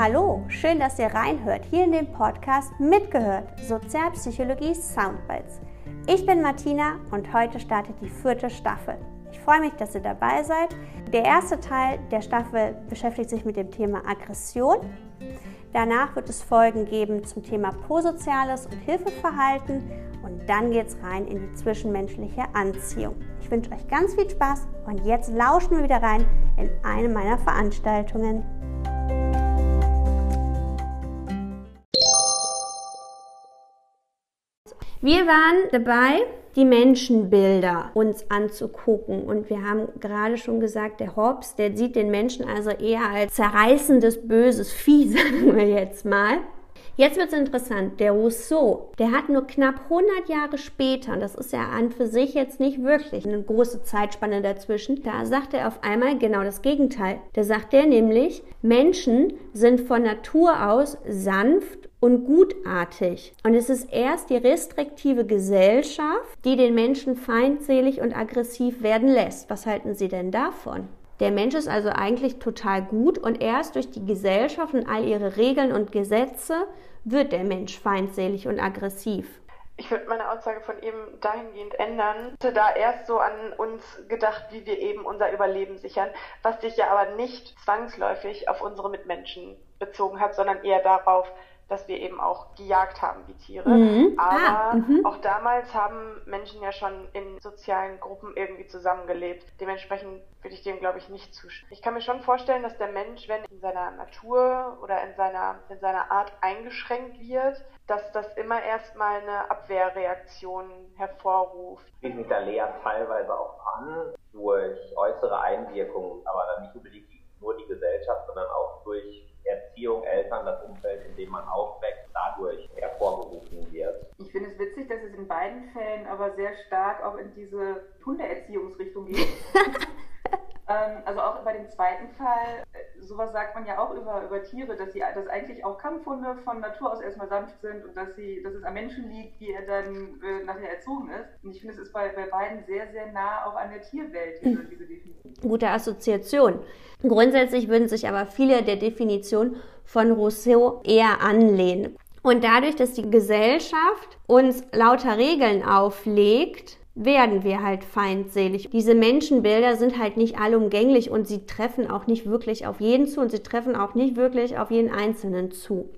Hallo, schön, dass ihr reinhört hier in den Podcast Mitgehört Sozialpsychologie Soundbites. Ich bin Martina und heute startet die vierte Staffel. Ich freue mich, dass ihr dabei seid. Der erste Teil der Staffel beschäftigt sich mit dem Thema Aggression. Danach wird es Folgen geben zum Thema Prosoziales und Hilfeverhalten und dann geht es rein in die zwischenmenschliche Anziehung. Ich wünsche euch ganz viel Spaß und jetzt lauschen wir wieder rein in eine meiner Veranstaltungen. Wir waren dabei, die Menschenbilder uns anzugucken. Und wir haben gerade schon gesagt, der Hobbes, der sieht den Menschen also eher als zerreißendes, böses Vieh, sagen wir jetzt mal. Jetzt wird es interessant. Der Rousseau, der hat nur knapp 100 Jahre später, und das ist ja an für sich jetzt nicht wirklich eine große Zeitspanne dazwischen, da sagt er auf einmal genau das Gegenteil. Da sagt er nämlich, Menschen sind von Natur aus sanft und gutartig. Und es ist erst die restriktive Gesellschaft, die den Menschen feindselig und aggressiv werden lässt. Was halten Sie denn davon? Der Mensch ist also eigentlich total gut und erst durch die Gesellschaft und all ihre Regeln und Gesetze wird der Mensch feindselig und aggressiv. Ich würde meine Aussage von eben dahingehend ändern. Ich hätte da erst so an uns gedacht, wie wir eben unser Überleben sichern, was sich ja aber nicht zwangsläufig auf unsere Mitmenschen bezogen hat, sondern eher darauf, dass wir eben auch gejagt haben wie Tiere. Mhm. Aber ah, mhm. auch damals haben Menschen ja schon in sozialen Gruppen irgendwie zusammengelebt. Dementsprechend würde ich dem, glaube ich, nicht zustimmen. Ich kann mir schon vorstellen, dass der Mensch, wenn in seiner Natur oder in seiner, in seiner Art eingeschränkt wird, dass das immer erstmal eine Abwehrreaktion hervorruft. Ich schließe mich da leer teilweise auch an durch äußere Einwirkungen, aber dann nicht unbedingt nur die Gesellschaft, sondern auch durch Erziehung, Eltern, das Umfeld, in dem man aufwächst, dadurch hervorgerufen wird. Ich finde es witzig, dass es in beiden Fällen aber sehr stark auch in diese Hundeerziehungsrichtung geht. ähm, also auch bei dem zweiten Fall, äh, sowas sagt man ja auch über, über Tiere, dass sie dass eigentlich auch Kampfhunde von Natur aus erstmal sanft sind und dass sie, dass es am Menschen liegt, wie er dann äh, nachher erzogen ist. Und ich finde, es ist bei, bei beiden sehr, sehr nah auch an der Tierwelt, diese, diese Definition. Gute Assoziation. Grundsätzlich würden sich aber viele der Definitionen von Rousseau eher anlehnen. Und dadurch, dass die Gesellschaft uns lauter Regeln auflegt, werden wir halt feindselig. Diese Menschenbilder sind halt nicht allumgänglich und sie treffen auch nicht wirklich auf jeden zu und sie treffen auch nicht wirklich auf jeden Einzelnen zu.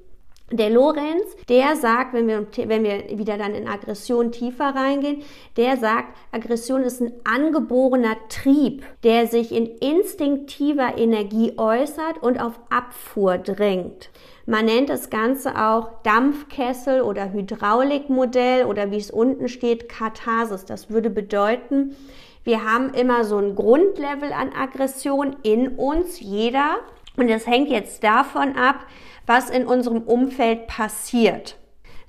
Der Lorenz, der sagt, wenn wir, wenn wir wieder dann in Aggression tiefer reingehen, der sagt, Aggression ist ein angeborener Trieb, der sich in instinktiver Energie äußert und auf Abfuhr drängt. Man nennt das Ganze auch Dampfkessel oder Hydraulikmodell oder wie es unten steht, Katharsis. Das würde bedeuten, wir haben immer so ein Grundlevel an Aggression in uns, jeder. Und es hängt jetzt davon ab, was in unserem Umfeld passiert.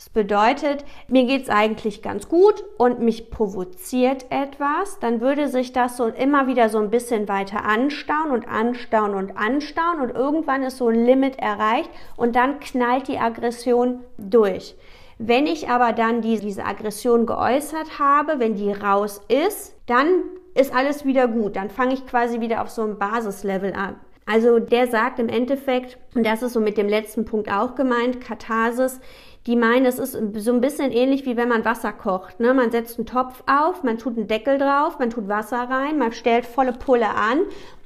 Das bedeutet, mir geht es eigentlich ganz gut und mich provoziert etwas, dann würde sich das so immer wieder so ein bisschen weiter anstauen und anstauen und anstauen und irgendwann ist so ein Limit erreicht und dann knallt die Aggression durch. Wenn ich aber dann die, diese Aggression geäußert habe, wenn die raus ist, dann ist alles wieder gut. Dann fange ich quasi wieder auf so einem Basislevel an. Also der sagt im Endeffekt, und das ist so mit dem letzten Punkt auch gemeint, Katharsis, die meinen, es ist so ein bisschen ähnlich wie wenn man Wasser kocht. Ne? Man setzt einen Topf auf, man tut einen Deckel drauf, man tut Wasser rein, man stellt volle Pulle an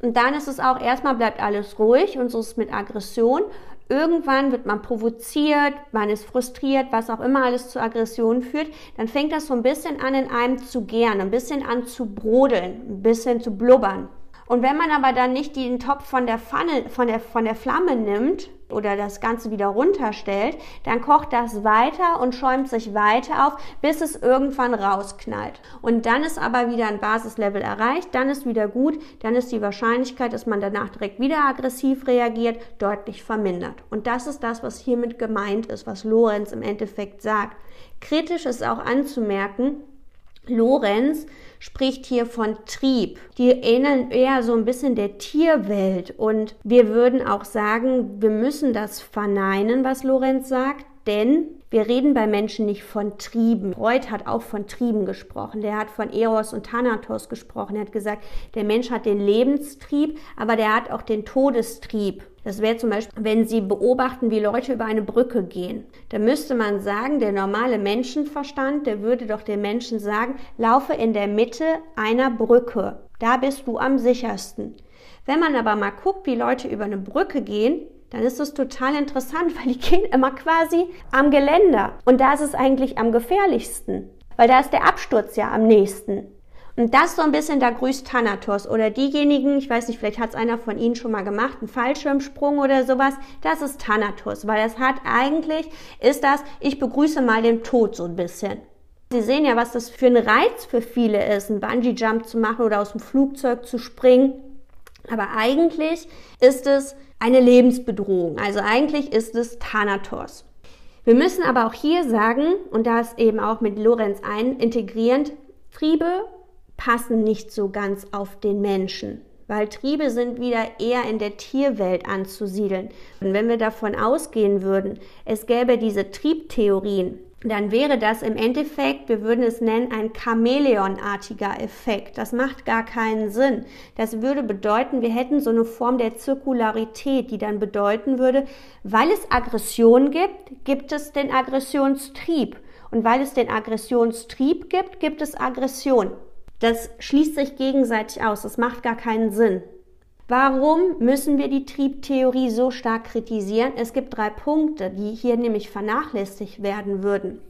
und dann ist es auch erstmal bleibt alles ruhig und so ist es mit Aggression. Irgendwann wird man provoziert, man ist frustriert, was auch immer alles zu Aggressionen führt. Dann fängt das so ein bisschen an in einem zu gären, ein bisschen an zu brodeln, ein bisschen zu blubbern. Und wenn man aber dann nicht den Topf von der Pfanne, von der, von der Flamme nimmt oder das Ganze wieder runterstellt, dann kocht das weiter und schäumt sich weiter auf, bis es irgendwann rausknallt. Und dann ist aber wieder ein Basislevel erreicht, dann ist wieder gut, dann ist die Wahrscheinlichkeit, dass man danach direkt wieder aggressiv reagiert, deutlich vermindert. Und das ist das, was hiermit gemeint ist, was Lorenz im Endeffekt sagt. Kritisch ist auch anzumerken, Lorenz spricht hier von Trieb. Die ähneln eher so ein bisschen der Tierwelt und wir würden auch sagen, wir müssen das verneinen, was Lorenz sagt. denn wir reden bei Menschen nicht von Trieben. Freud hat auch von Trieben gesprochen. Der hat von Eros und Thanatos gesprochen. Er hat gesagt, der Mensch hat den Lebenstrieb, aber der hat auch den Todestrieb. Das wäre zum Beispiel, wenn Sie beobachten, wie Leute über eine Brücke gehen. Da müsste man sagen, der normale Menschenverstand, der würde doch den Menschen sagen, laufe in der Mitte einer Brücke. Da bist du am sichersten. Wenn man aber mal guckt, wie Leute über eine Brücke gehen, dann ist es total interessant, weil die gehen immer quasi am Geländer. Und da ist es eigentlich am gefährlichsten, weil da ist der Absturz ja am nächsten. Und das so ein bisschen, da grüßt Thanatos oder diejenigen, ich weiß nicht, vielleicht hat es einer von Ihnen schon mal gemacht, einen Fallschirmsprung oder sowas, das ist Thanatos, weil das hat eigentlich, ist das, ich begrüße mal den Tod so ein bisschen. Sie sehen ja, was das für ein Reiz für viele ist, einen Bungee-Jump zu machen oder aus dem Flugzeug zu springen. Aber eigentlich ist es eine Lebensbedrohung. Also eigentlich ist es Thanatos. Wir müssen aber auch hier sagen, und das eben auch mit Lorenz ein, integrierend, Triebe passen nicht so ganz auf den Menschen, weil Triebe sind wieder eher in der Tierwelt anzusiedeln. Und wenn wir davon ausgehen würden, es gäbe diese Triebtheorien, dann wäre das im Endeffekt, wir würden es nennen, ein Chamäleonartiger Effekt. Das macht gar keinen Sinn. Das würde bedeuten, wir hätten so eine Form der Zirkularität, die dann bedeuten würde, weil es Aggression gibt, gibt es den Aggressionstrieb. Und weil es den Aggressionstrieb gibt, gibt es Aggression. Das schließt sich gegenseitig aus. Das macht gar keinen Sinn. Warum müssen wir die Triebtheorie so stark kritisieren? Es gibt drei Punkte, die hier nämlich vernachlässigt werden würden.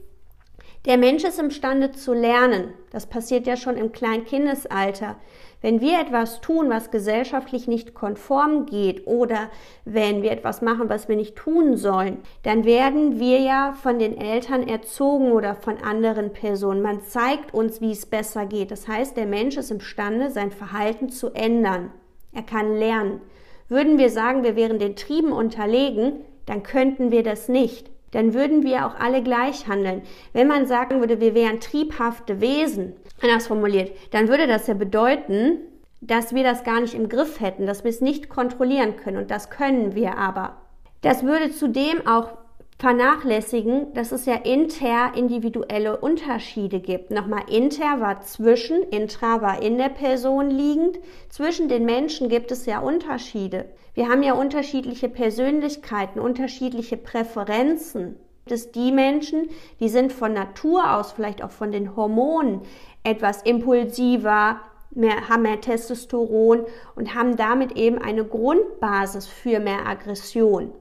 Der Mensch ist imstande zu lernen. Das passiert ja schon im Kleinkindesalter. Wenn wir etwas tun, was gesellschaftlich nicht konform geht oder wenn wir etwas machen, was wir nicht tun sollen, dann werden wir ja von den Eltern erzogen oder von anderen Personen. Man zeigt uns, wie es besser geht. Das heißt, der Mensch ist imstande, sein Verhalten zu ändern. Er kann lernen. Würden wir sagen, wir wären den Trieben unterlegen, dann könnten wir das nicht. Dann würden wir auch alle gleich handeln. Wenn man sagen würde, wir wären triebhafte Wesen, anders formuliert, dann würde das ja bedeuten, dass wir das gar nicht im Griff hätten, dass wir es nicht kontrollieren können. Und das können wir aber. Das würde zudem auch vernachlässigen, dass es ja interindividuelle Unterschiede gibt. Nochmal, inter war zwischen, intra war in der Person liegend. Zwischen den Menschen gibt es ja Unterschiede. Wir haben ja unterschiedliche Persönlichkeiten, unterschiedliche Präferenzen. Das die Menschen, die sind von Natur aus, vielleicht auch von den Hormonen, etwas impulsiver, mehr, haben mehr Testosteron und haben damit eben eine Grundbasis für mehr Aggression.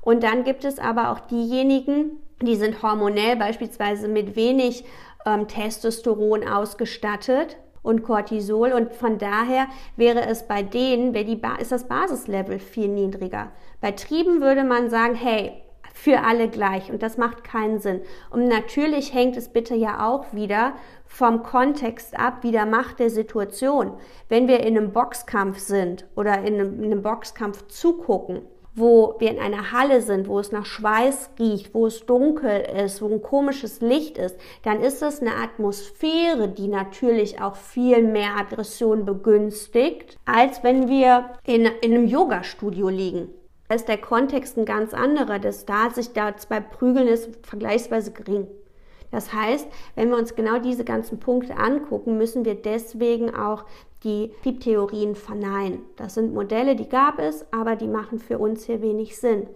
Und dann gibt es aber auch diejenigen, die sind hormonell beispielsweise mit wenig ähm, Testosteron ausgestattet und Cortisol und von daher wäre es bei denen, wäre die ist das Basislevel viel niedriger. Bei Trieben würde man sagen, hey, für alle gleich und das macht keinen Sinn. Und natürlich hängt es bitte ja auch wieder vom Kontext ab, wie der Macht der Situation. Wenn wir in einem Boxkampf sind oder in einem, in einem Boxkampf zugucken, wo wir in einer Halle sind, wo es nach Schweiß riecht, wo es dunkel ist, wo ein komisches Licht ist, dann ist es eine Atmosphäre, die natürlich auch viel mehr Aggression begünstigt, als wenn wir in, in einem Yoga-Studio liegen. Ist der Kontext ein ganz anderer. Das da sich da zwei prügeln ist vergleichsweise gering. Das heißt, wenn wir uns genau diese ganzen Punkte angucken, müssen wir deswegen auch die Triebtheorien verneinen. Das sind Modelle, die gab es, aber die machen für uns hier wenig Sinn.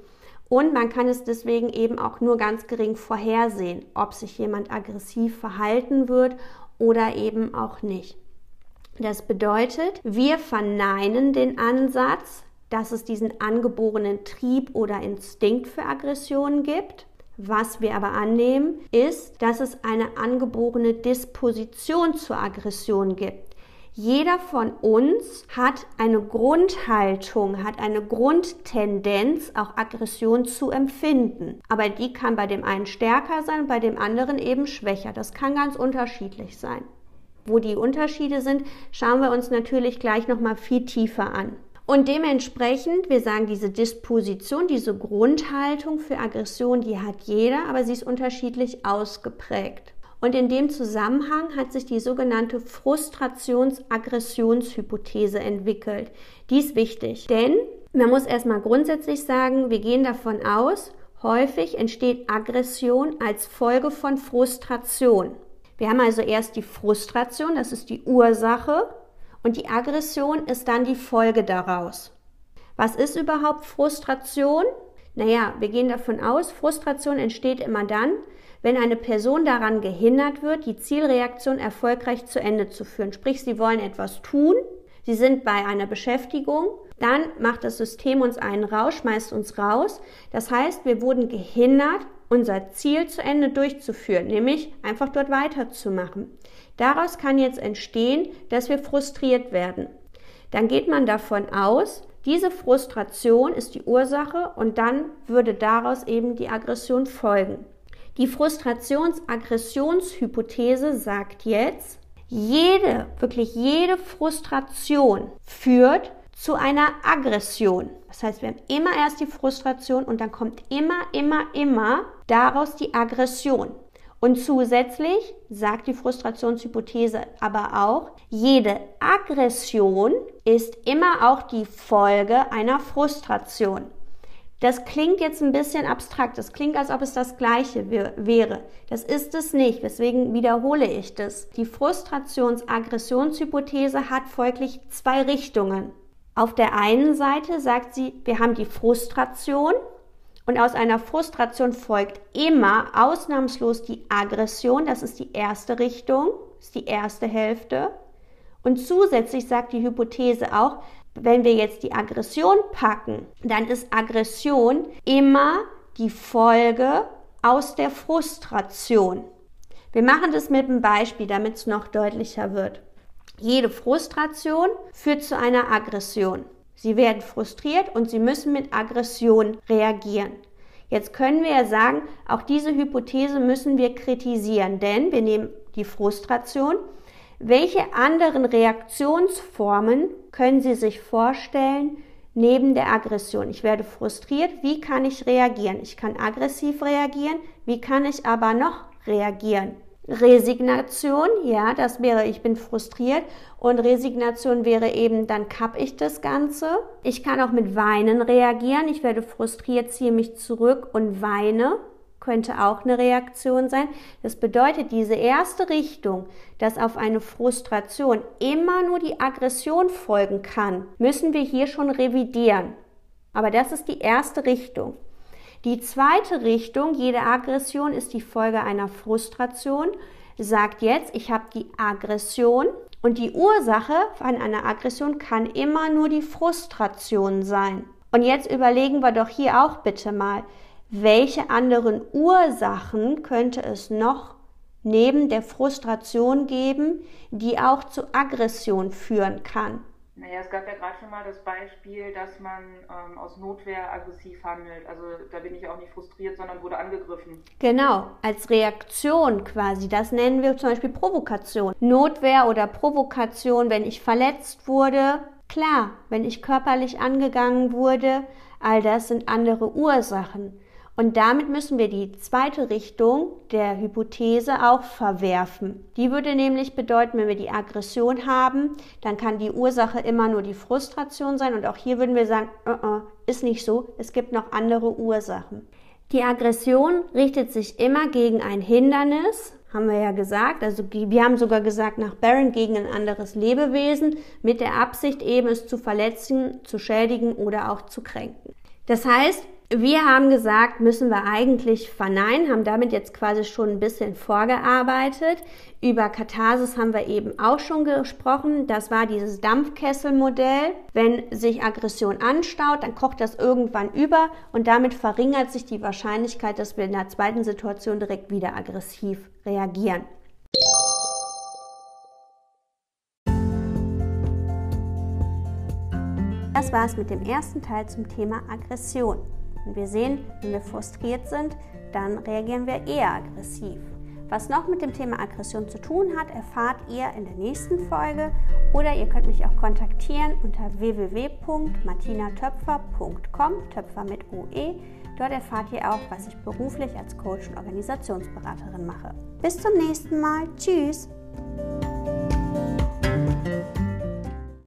Und man kann es deswegen eben auch nur ganz gering vorhersehen, ob sich jemand aggressiv verhalten wird oder eben auch nicht. Das bedeutet, wir verneinen den Ansatz, dass es diesen angeborenen Trieb oder Instinkt für Aggressionen gibt. Was wir aber annehmen, ist, dass es eine angeborene Disposition zur Aggression gibt. Jeder von uns hat eine Grundhaltung, hat eine Grundtendenz, auch Aggression zu empfinden. Aber die kann bei dem einen stärker sein, bei dem anderen eben schwächer. Das kann ganz unterschiedlich sein. Wo die Unterschiede sind, schauen wir uns natürlich gleich nochmal viel tiefer an. Und dementsprechend, wir sagen, diese Disposition, diese Grundhaltung für Aggression, die hat jeder, aber sie ist unterschiedlich ausgeprägt. Und in dem Zusammenhang hat sich die sogenannte Frustrations-Aggressionshypothese entwickelt. Die ist wichtig, denn man muss erstmal grundsätzlich sagen, wir gehen davon aus, Häufig entsteht Aggression als Folge von Frustration. Wir haben also erst die Frustration, das ist die Ursache, und die Aggression ist dann die Folge daraus. Was ist überhaupt Frustration? Naja, wir gehen davon aus, Frustration entsteht immer dann, wenn eine Person daran gehindert wird, die Zielreaktion erfolgreich zu Ende zu führen. Sprich, sie wollen etwas tun, sie sind bei einer Beschäftigung, dann macht das System uns einen raus, schmeißt uns raus. Das heißt, wir wurden gehindert, unser Ziel zu Ende durchzuführen, nämlich einfach dort weiterzumachen. Daraus kann jetzt entstehen, dass wir frustriert werden. Dann geht man davon aus, diese Frustration ist die Ursache und dann würde daraus eben die Aggression folgen. Die Frustrations-Aggressionshypothese sagt jetzt, jede, wirklich jede Frustration führt zu einer Aggression. Das heißt, wir haben immer erst die Frustration und dann kommt immer, immer, immer daraus die Aggression. Und zusätzlich sagt die Frustrationshypothese aber auch, jede Aggression ist immer auch die Folge einer Frustration. Das klingt jetzt ein bisschen abstrakt. Das klingt, als ob es das Gleiche wäre. Das ist es nicht. Deswegen wiederhole ich das. Die Frustrations-Aggressionshypothese hat folglich zwei Richtungen. Auf der einen Seite sagt sie, wir haben die Frustration und aus einer Frustration folgt immer ausnahmslos die Aggression. Das ist die erste Richtung, ist die erste Hälfte. Und zusätzlich sagt die Hypothese auch, wenn wir jetzt die Aggression packen, dann ist Aggression immer die Folge aus der Frustration. Wir machen das mit einem Beispiel, damit es noch deutlicher wird. Jede Frustration führt zu einer Aggression. Sie werden frustriert und sie müssen mit Aggression reagieren. Jetzt können wir ja sagen, auch diese Hypothese müssen wir kritisieren, denn wir nehmen die Frustration welche anderen Reaktionsformen können Sie sich vorstellen neben der Aggression? Ich werde frustriert, wie kann ich reagieren? Ich kann aggressiv reagieren, wie kann ich aber noch reagieren? Resignation, ja, das wäre, ich bin frustriert und Resignation wäre eben, dann kapp ich das Ganze. Ich kann auch mit Weinen reagieren. Ich werde frustriert, ziehe mich zurück und weine könnte auch eine Reaktion sein. Das bedeutet, diese erste Richtung, dass auf eine Frustration immer nur die Aggression folgen kann, müssen wir hier schon revidieren. Aber das ist die erste Richtung. Die zweite Richtung, jede Aggression ist die Folge einer Frustration, sagt jetzt, ich habe die Aggression und die Ursache von einer Aggression kann immer nur die Frustration sein. Und jetzt überlegen wir doch hier auch bitte mal, welche anderen Ursachen könnte es noch neben der Frustration geben, die auch zu Aggression führen kann? Naja, es gab ja gerade schon mal das Beispiel, dass man ähm, aus Notwehr aggressiv handelt. Also da bin ich auch nicht frustriert, sondern wurde angegriffen. Genau, als Reaktion quasi. Das nennen wir zum Beispiel Provokation. Notwehr oder Provokation, wenn ich verletzt wurde. Klar, wenn ich körperlich angegangen wurde, all das sind andere Ursachen. Und damit müssen wir die zweite Richtung der Hypothese auch verwerfen. Die würde nämlich bedeuten, wenn wir die Aggression haben, dann kann die Ursache immer nur die Frustration sein. Und auch hier würden wir sagen, uh -uh, ist nicht so, es gibt noch andere Ursachen. Die Aggression richtet sich immer gegen ein Hindernis, haben wir ja gesagt. Also wir haben sogar gesagt, nach Barron gegen ein anderes Lebewesen, mit der Absicht eben es zu verletzen, zu schädigen oder auch zu kränken. Das heißt, wir haben gesagt, müssen wir eigentlich verneinen, haben damit jetzt quasi schon ein bisschen vorgearbeitet. Über Katharsis haben wir eben auch schon gesprochen. Das war dieses Dampfkesselmodell. Wenn sich Aggression anstaut, dann kocht das irgendwann über und damit verringert sich die Wahrscheinlichkeit, dass wir in der zweiten Situation direkt wieder aggressiv reagieren. Das war es mit dem ersten Teil zum Thema Aggression. Und wir sehen, wenn wir frustriert sind, dann reagieren wir eher aggressiv. Was noch mit dem Thema Aggression zu tun hat, erfahrt ihr in der nächsten Folge oder ihr könnt mich auch kontaktieren unter www.martinatöpfer.com, Töpfer mit OE. Dort erfahrt ihr auch, was ich beruflich als Coach und Organisationsberaterin mache. Bis zum nächsten Mal. Tschüss!